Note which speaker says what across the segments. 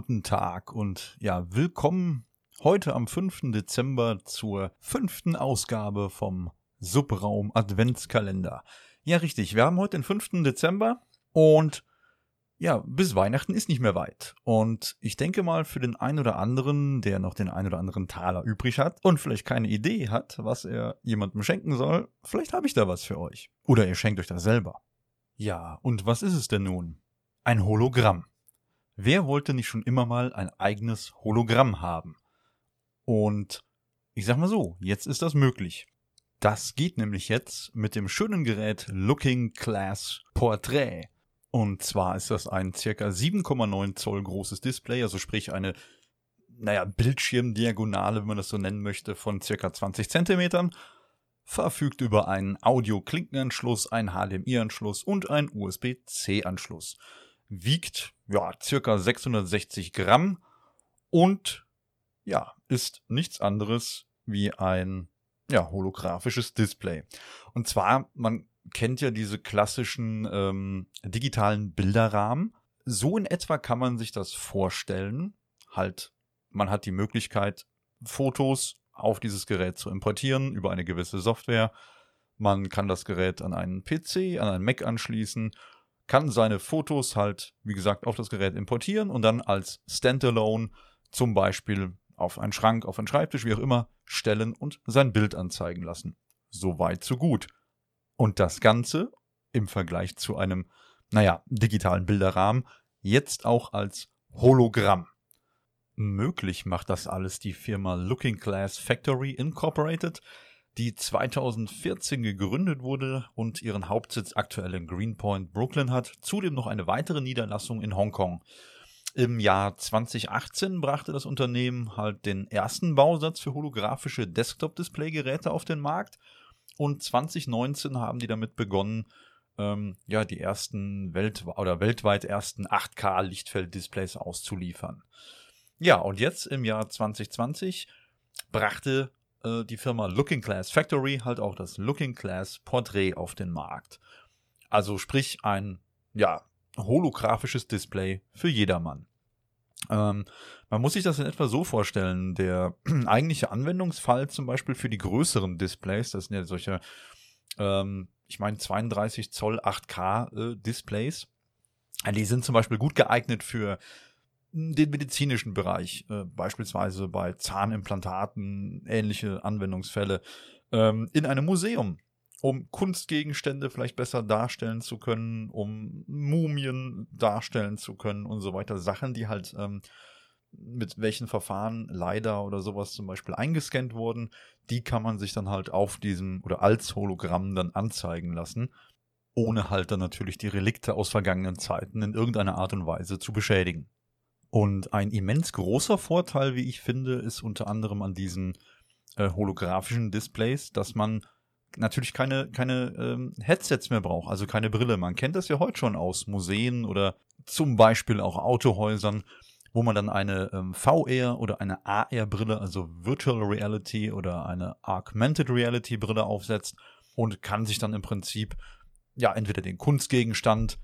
Speaker 1: Guten Tag und ja, willkommen heute am 5. Dezember zur fünften Ausgabe vom Subraum Adventskalender. Ja, richtig, wir haben heute den 5. Dezember und ja, bis Weihnachten ist nicht mehr weit. Und ich denke mal, für den einen oder anderen, der noch den einen oder anderen Taler übrig hat und vielleicht keine Idee hat, was er jemandem schenken soll, vielleicht habe ich da was für euch. Oder ihr schenkt euch das selber. Ja, und was ist es denn nun? Ein Hologramm. Wer wollte nicht schon immer mal ein eigenes Hologramm haben? Und ich sag mal so, jetzt ist das möglich. Das geht nämlich jetzt mit dem schönen Gerät Looking Glass Portrait. Und zwar ist das ein circa 7,9 Zoll großes Display, also sprich eine, naja, Bildschirmdiagonale, wenn man das so nennen möchte, von circa 20 Zentimetern. Verfügt über einen Audio-Klinkenanschluss, einen HDMI-Anschluss und einen USB-C-Anschluss. Wiegt, ja, circa 660 Gramm und, ja, ist nichts anderes wie ein ja, holographisches Display. Und zwar, man kennt ja diese klassischen ähm, digitalen Bilderrahmen. So in etwa kann man sich das vorstellen. Halt, man hat die Möglichkeit, Fotos auf dieses Gerät zu importieren über eine gewisse Software. Man kann das Gerät an einen PC, an einen Mac anschließen, kann seine Fotos halt, wie gesagt, auf das Gerät importieren und dann als Standalone zum Beispiel auf einen Schrank, auf einen Schreibtisch, wie auch immer, stellen und sein Bild anzeigen lassen. So weit, so gut. Und das Ganze im Vergleich zu einem, naja, digitalen Bilderrahmen jetzt auch als Hologramm. Möglich macht das alles die Firma Looking Glass Factory Incorporated, die 2014 gegründet wurde und ihren Hauptsitz aktuell in Greenpoint, Brooklyn hat, zudem noch eine weitere Niederlassung in Hongkong. Im Jahr 2018 brachte das Unternehmen halt den ersten Bausatz für holographische Desktop-Display-Geräte auf den Markt und 2019 haben die damit begonnen, ähm, ja, die ersten Welt oder weltweit ersten 8K Lichtfeld-Displays auszuliefern. Ja, und jetzt im Jahr 2020 brachte äh, die Firma Looking Glass Factory halt auch das Looking Glass Portrait auf den Markt. Also sprich ein, ja, holographisches Display für jedermann. Ähm, man muss sich das in etwa so vorstellen. Der eigentliche Anwendungsfall zum Beispiel für die größeren Displays, das sind ja solche, ähm, ich meine 32 Zoll 8K äh, Displays, die sind zum Beispiel gut geeignet für den medizinischen Bereich, äh, beispielsweise bei Zahnimplantaten, ähnliche Anwendungsfälle, ähm, in einem Museum um Kunstgegenstände vielleicht besser darstellen zu können, um Mumien darstellen zu können und so weiter. Sachen, die halt ähm, mit welchen Verfahren leider oder sowas zum Beispiel eingescannt wurden, die kann man sich dann halt auf diesem oder als Hologramm dann anzeigen lassen, ohne halt dann natürlich die Relikte aus vergangenen Zeiten in irgendeiner Art und Weise zu beschädigen. Und ein immens großer Vorteil, wie ich finde, ist unter anderem an diesen äh, holographischen Displays, dass man natürlich keine, keine ähm, Headsets mehr braucht, also keine Brille. Man kennt das ja heute schon aus Museen oder zum Beispiel auch Autohäusern, wo man dann eine ähm, VR oder eine AR-Brille, also Virtual Reality oder eine Augmented Reality Brille aufsetzt und kann sich dann im Prinzip ja entweder den Kunstgegenstand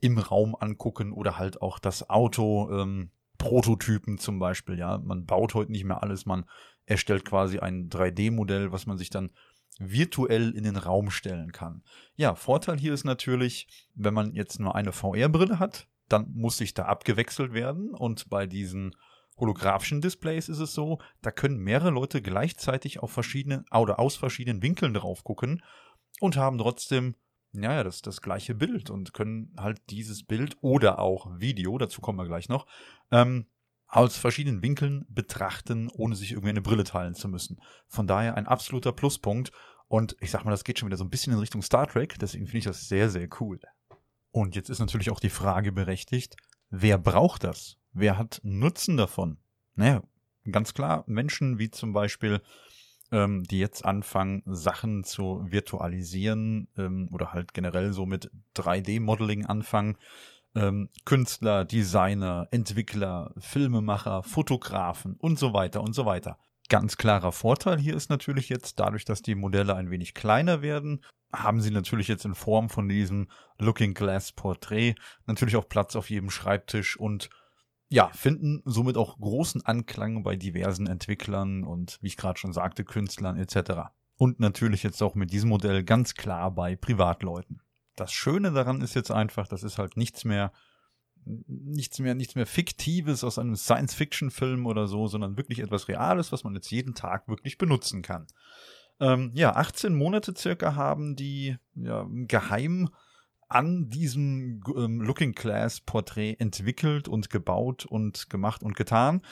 Speaker 1: im Raum angucken oder halt auch das Auto, ähm, Prototypen zum Beispiel. Ja, man baut heute nicht mehr alles, man erstellt quasi ein 3D-Modell, was man sich dann virtuell in den Raum stellen kann. Ja, Vorteil hier ist natürlich, wenn man jetzt nur eine VR-Brille hat, dann muss sich da abgewechselt werden und bei diesen holographischen Displays ist es so, da können mehrere Leute gleichzeitig auf verschiedenen oder aus verschiedenen Winkeln drauf gucken und haben trotzdem ja, das, das gleiche Bild und können halt dieses Bild oder auch Video, dazu kommen wir gleich noch, ähm, aus verschiedenen Winkeln betrachten, ohne sich irgendwie eine Brille teilen zu müssen. Von daher ein absoluter Pluspunkt. Und ich sag mal, das geht schon wieder so ein bisschen in Richtung Star Trek, deswegen finde ich das sehr, sehr cool. Und jetzt ist natürlich auch die Frage berechtigt, wer braucht das? Wer hat Nutzen davon? Naja, ganz klar, Menschen wie zum Beispiel, ähm, die jetzt anfangen, Sachen zu virtualisieren ähm, oder halt generell so mit 3D-Modeling anfangen, ähm, Künstler, Designer, Entwickler, Filmemacher, Fotografen und so weiter und so weiter. Ganz klarer Vorteil hier ist natürlich jetzt, dadurch, dass die Modelle ein wenig kleiner werden, haben sie natürlich jetzt in Form von diesem Looking Glass Portrait natürlich auch Platz auf jedem Schreibtisch und ja, finden somit auch großen Anklang bei diversen Entwicklern und, wie ich gerade schon sagte, Künstlern etc. Und natürlich jetzt auch mit diesem Modell ganz klar bei Privatleuten. Das Schöne daran ist jetzt einfach, das ist halt nichts mehr, nichts mehr, nichts mehr Fiktives aus einem Science-Fiction-Film oder so, sondern wirklich etwas Reales, was man jetzt jeden Tag wirklich benutzen kann. Ähm, ja, 18 Monate circa haben die ja, geheim an diesem ähm, Looking Glass Porträt entwickelt und gebaut und gemacht und getan.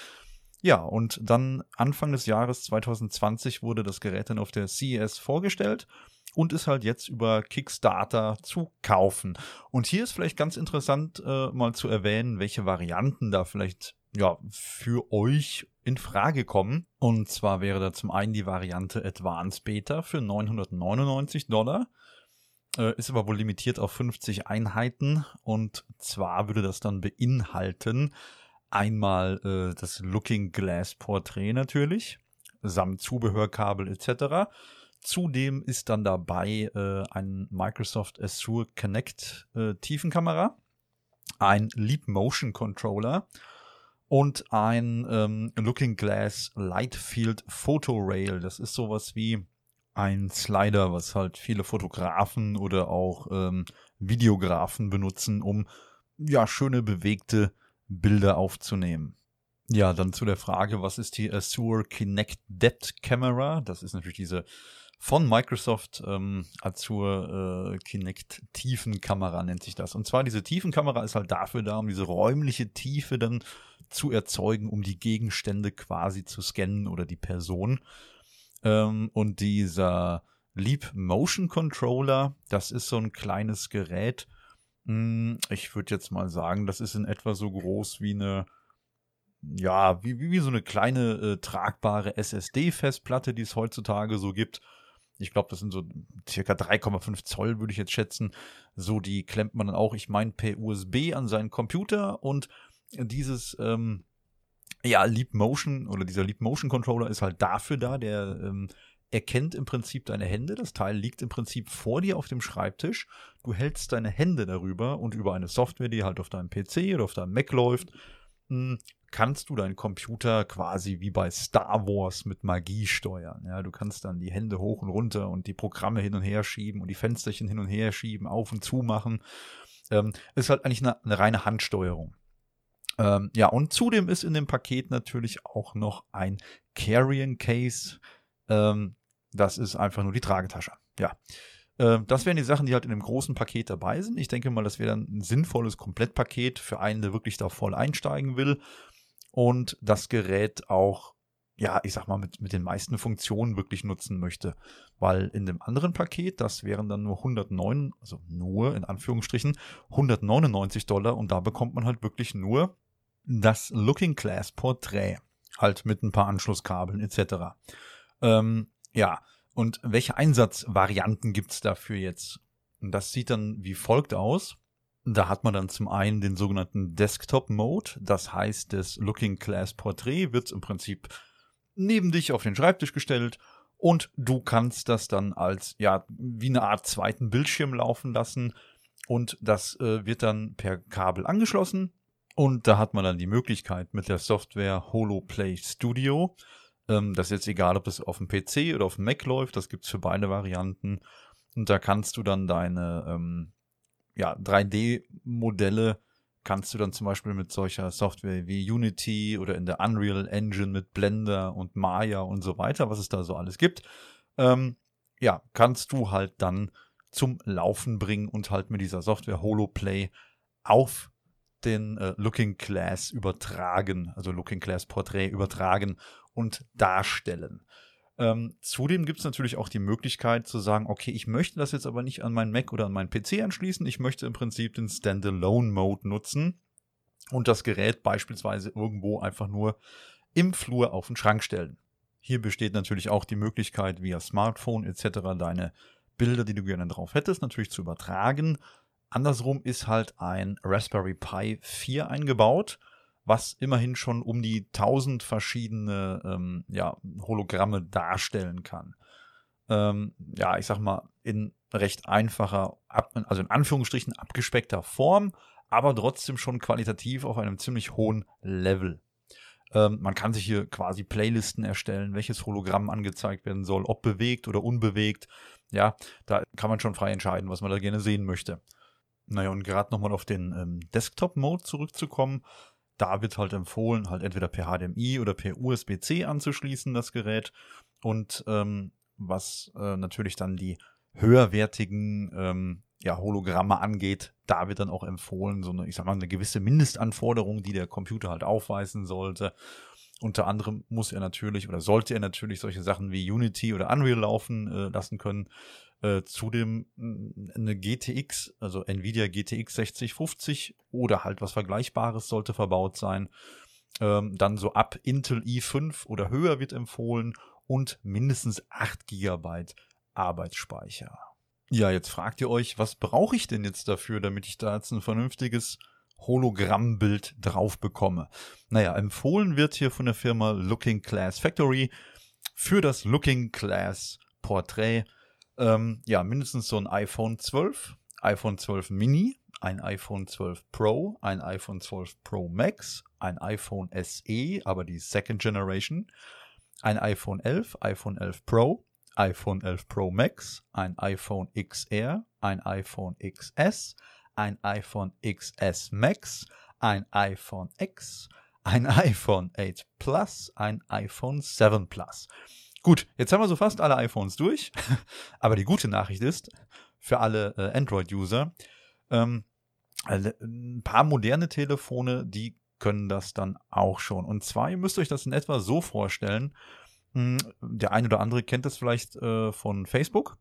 Speaker 1: Ja, und dann Anfang des Jahres 2020 wurde das Gerät dann auf der CES vorgestellt und ist halt jetzt über Kickstarter zu kaufen. Und hier ist vielleicht ganz interessant äh, mal zu erwähnen, welche Varianten da vielleicht ja für euch in Frage kommen. Und zwar wäre da zum einen die Variante Advanced Beta für 999 Dollar. Äh, ist aber wohl limitiert auf 50 Einheiten und zwar würde das dann beinhalten einmal äh, das Looking Glass Portrait natürlich, samt Zubehörkabel etc. Zudem ist dann dabei äh, ein Microsoft Azure Connect äh, Tiefenkamera, ein Leap Motion Controller und ein ähm, Looking Glass Light Field Photo Rail. Das ist sowas wie ein Slider, was halt viele Fotografen oder auch ähm, Videografen benutzen, um ja schöne bewegte Bilder aufzunehmen. Ja, dann zu der Frage, was ist die Azure Kinect Depth Camera? Das ist natürlich diese von Microsoft ähm, Azure äh, Kinect Tiefenkamera nennt sich das. Und zwar diese Tiefenkamera ist halt dafür da, um diese räumliche Tiefe dann zu erzeugen, um die Gegenstände quasi zu scannen oder die Person. Ähm, und dieser Leap Motion Controller, das ist so ein kleines Gerät. Hm, ich würde jetzt mal sagen, das ist in etwa so groß wie eine, ja, wie, wie so eine kleine äh, tragbare SSD-Festplatte, die es heutzutage so gibt. Ich glaube, das sind so circa 3,5 Zoll, würde ich jetzt schätzen. So, die klemmt man dann auch, ich meine, per USB an seinen Computer und dieses ähm, ja, Leap Motion oder dieser Leap Motion Controller ist halt dafür da, der ähm, erkennt im Prinzip deine Hände. Das Teil liegt im Prinzip vor dir auf dem Schreibtisch. Du hältst deine Hände darüber und über eine Software, die halt auf deinem PC oder auf deinem Mac läuft, hm, kannst du deinen Computer quasi wie bei Star Wars mit Magie steuern. Ja, du kannst dann die Hände hoch und runter und die Programme hin und her schieben und die Fensterchen hin und her schieben, auf und zu machen. Ähm, ist halt eigentlich eine, eine reine Handsteuerung. Ähm, ja, und zudem ist in dem Paket natürlich auch noch ein Carrying Case. Ähm, das ist einfach nur die Tragetasche. Ja. Ähm, das wären die Sachen, die halt in dem großen Paket dabei sind. Ich denke mal, das wäre dann ein sinnvolles Komplettpaket für einen, der wirklich da voll einsteigen will und das Gerät auch, ja, ich sag mal, mit, mit den meisten Funktionen wirklich nutzen möchte. Weil in dem anderen Paket, das wären dann nur 109, also nur in Anführungsstrichen 199 Dollar und da bekommt man halt wirklich nur das Looking Glass Portrait. Halt mit ein paar Anschlusskabeln etc. Ähm, ja, und welche Einsatzvarianten gibt's dafür jetzt? Das sieht dann wie folgt aus. Da hat man dann zum einen den sogenannten Desktop Mode. Das heißt, das Looking Glass Portrait wird im Prinzip neben dich auf den Schreibtisch gestellt und du kannst das dann als, ja, wie eine Art zweiten Bildschirm laufen lassen und das äh, wird dann per Kabel angeschlossen und da hat man dann die Möglichkeit mit der Software HoloPlay Studio, ähm, das ist jetzt egal, ob das auf dem PC oder auf dem Mac läuft, das gibt's für beide Varianten. Und da kannst du dann deine ähm, ja, 3D-Modelle kannst du dann zum Beispiel mit solcher Software wie Unity oder in der Unreal Engine mit Blender und Maya und so weiter, was es da so alles gibt, ähm, ja, kannst du halt dann zum Laufen bringen und halt mit dieser Software HoloPlay auf den äh, Looking Glass übertragen, also Looking Glass Portrait übertragen und darstellen. Ähm, zudem gibt es natürlich auch die Möglichkeit zu sagen, okay, ich möchte das jetzt aber nicht an meinen Mac oder an meinen PC anschließen, ich möchte im Prinzip den Standalone-Mode nutzen und das Gerät beispielsweise irgendwo einfach nur im Flur auf den Schrank stellen. Hier besteht natürlich auch die Möglichkeit, via Smartphone etc. deine Bilder, die du gerne drauf hättest, natürlich zu übertragen Andersrum ist halt ein Raspberry Pi 4 eingebaut, was immerhin schon um die 1000 verschiedene ähm, ja, Hologramme darstellen kann. Ähm, ja, ich sag mal, in recht einfacher, also in Anführungsstrichen abgespeckter Form, aber trotzdem schon qualitativ auf einem ziemlich hohen Level. Ähm, man kann sich hier quasi Playlisten erstellen, welches Hologramm angezeigt werden soll, ob bewegt oder unbewegt. Ja, da kann man schon frei entscheiden, was man da gerne sehen möchte. Naja, und gerade nochmal auf den ähm, Desktop-Mode zurückzukommen, da wird halt empfohlen, halt entweder per HDMI oder per USB-C anzuschließen, das Gerät. Und ähm, was äh, natürlich dann die höherwertigen ähm, ja, Hologramme angeht, da wird dann auch empfohlen, so eine, ich sag mal, eine gewisse Mindestanforderung, die der Computer halt aufweisen sollte. Unter anderem muss er natürlich oder sollte er natürlich solche Sachen wie Unity oder Unreal laufen äh, lassen können. Äh, zudem mm, eine GTX, also Nvidia GTX 6050 oder halt was Vergleichbares sollte verbaut sein. Ähm, dann so ab Intel i5 oder höher wird empfohlen und mindestens 8 GB Arbeitsspeicher. Ja, jetzt fragt ihr euch, was brauche ich denn jetzt dafür, damit ich da jetzt ein vernünftiges Hologrammbild drauf bekomme? Naja, empfohlen wird hier von der Firma Looking Class Factory für das Looking Class Portrait ähm, ja mindestens so ein iPhone 12, iPhone 12 Mini, ein iPhone 12 Pro, ein iPhone 12 Pro Max, ein iPhone SE, aber die Second Generation, ein iPhone 11, iPhone 11 Pro, iPhone 11 Pro Max, ein iPhone XR, ein iPhone XS, ein iPhone XS Max, ein iPhone X, ein iPhone 8 Plus, ein iPhone 7 Plus. Gut, jetzt haben wir so fast alle iPhones durch, aber die gute Nachricht ist, für alle äh, Android-User, ähm, ein paar moderne Telefone, die können das dann auch schon. Und zwar, ihr müsst euch das in etwa so vorstellen, hm, der eine oder andere kennt das vielleicht äh, von Facebook.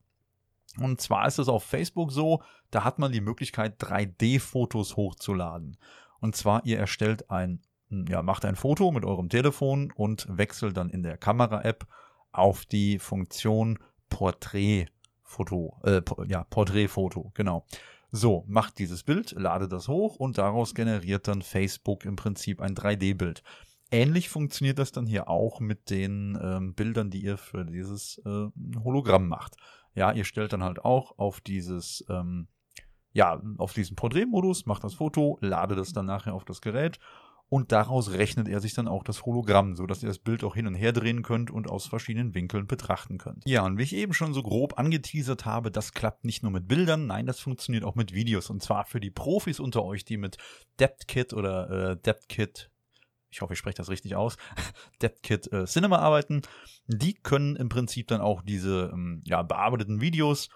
Speaker 1: Und zwar ist es auf Facebook so, da hat man die Möglichkeit, 3D-Fotos hochzuladen. Und zwar, ihr erstellt ein, hm, ja, macht ein Foto mit eurem Telefon und wechselt dann in der Kamera-App auf die Funktion Porträtfoto, äh, ja, Porträtfoto, genau. So, macht dieses Bild, ladet das hoch und daraus generiert dann Facebook im Prinzip ein 3D-Bild. Ähnlich funktioniert das dann hier auch mit den ähm, Bildern, die ihr für dieses äh, Hologramm macht. Ja, ihr stellt dann halt auch auf dieses, ähm, ja, auf diesen Porträtmodus, macht das Foto, ladet es dann nachher auf das Gerät und daraus rechnet er sich dann auch das Hologramm, so dass ihr das Bild auch hin und her drehen könnt und aus verschiedenen Winkeln betrachten könnt. Ja, und wie ich eben schon so grob angeteasert habe, das klappt nicht nur mit Bildern, nein, das funktioniert auch mit Videos und zwar für die Profis unter euch, die mit DepthKit oder äh, DepthKit ich hoffe, ich spreche das richtig aus, DepthKit äh, Cinema arbeiten. Die können im Prinzip dann auch diese ähm, ja, bearbeiteten Videos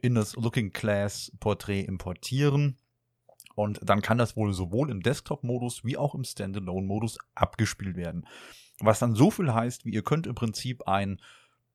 Speaker 1: in das Looking Class Portrait importieren. Und dann kann das wohl sowohl im Desktop-Modus wie auch im Standalone-Modus abgespielt werden. Was dann so viel heißt, wie ihr könnt im Prinzip ein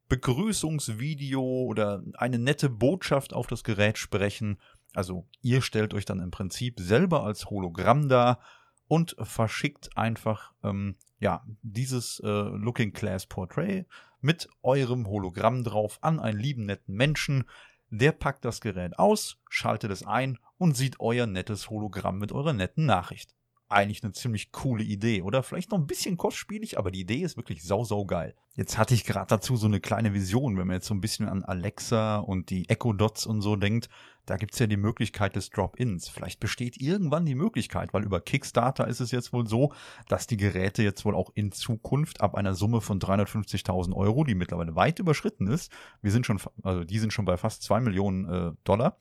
Speaker 1: Begrüßungsvideo oder eine nette Botschaft auf das Gerät sprechen. Also ihr stellt euch dann im Prinzip selber als Hologramm dar und verschickt einfach ähm, ja dieses äh, Looking Class Portrait mit eurem Hologramm drauf an einen lieben netten Menschen. Der packt das Gerät aus, schaltet es ein und sieht euer nettes Hologramm mit eurer netten Nachricht eigentlich eine ziemlich coole Idee. Oder vielleicht noch ein bisschen kostspielig, aber die Idee ist wirklich sau, sau geil. Jetzt hatte ich gerade dazu so eine kleine Vision, wenn man jetzt so ein bisschen an Alexa und die Echo Dots und so denkt. Da gibt's ja die Möglichkeit des Drop-ins. Vielleicht besteht irgendwann die Möglichkeit, weil über Kickstarter ist es jetzt wohl so, dass die Geräte jetzt wohl auch in Zukunft ab einer Summe von 350.000 Euro, die mittlerweile weit überschritten ist, wir sind schon, also die sind schon bei fast zwei Millionen äh, Dollar,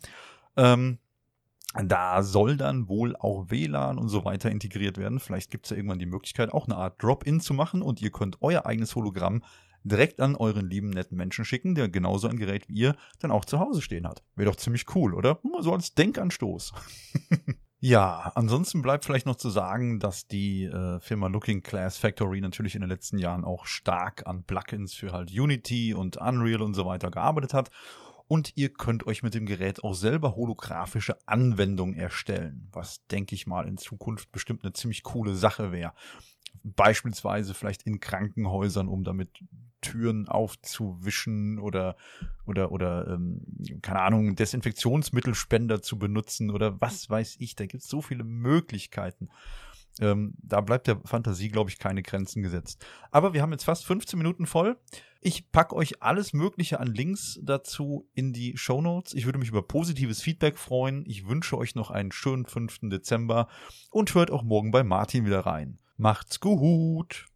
Speaker 1: ähm, da soll dann wohl auch WLAN und so weiter integriert werden. Vielleicht gibt es ja irgendwann die Möglichkeit, auch eine Art Drop-in zu machen und ihr könnt euer eigenes Hologramm direkt an euren lieben netten Menschen schicken, der genauso ein Gerät wie ihr dann auch zu Hause stehen hat. Wäre doch ziemlich cool, oder? Nur so als Denkanstoß. ja, ansonsten bleibt vielleicht noch zu sagen, dass die äh, Firma Looking Class Factory natürlich in den letzten Jahren auch stark an Plugins für halt Unity und Unreal und so weiter gearbeitet hat und ihr könnt euch mit dem Gerät auch selber holographische Anwendungen erstellen, was denke ich mal in Zukunft bestimmt eine ziemlich coole Sache wäre. Beispielsweise vielleicht in Krankenhäusern, um damit Türen aufzuwischen oder oder oder ähm, keine Ahnung Desinfektionsmittelspender zu benutzen oder was weiß ich. Da gibt es so viele Möglichkeiten. Ähm, da bleibt der Fantasie, glaube ich, keine Grenzen gesetzt. Aber wir haben jetzt fast 15 Minuten voll. Ich packe euch alles Mögliche an Links dazu in die Show Notes. Ich würde mich über positives Feedback freuen. Ich wünsche euch noch einen schönen 5. Dezember und hört auch morgen bei Martin wieder rein. Macht's gut!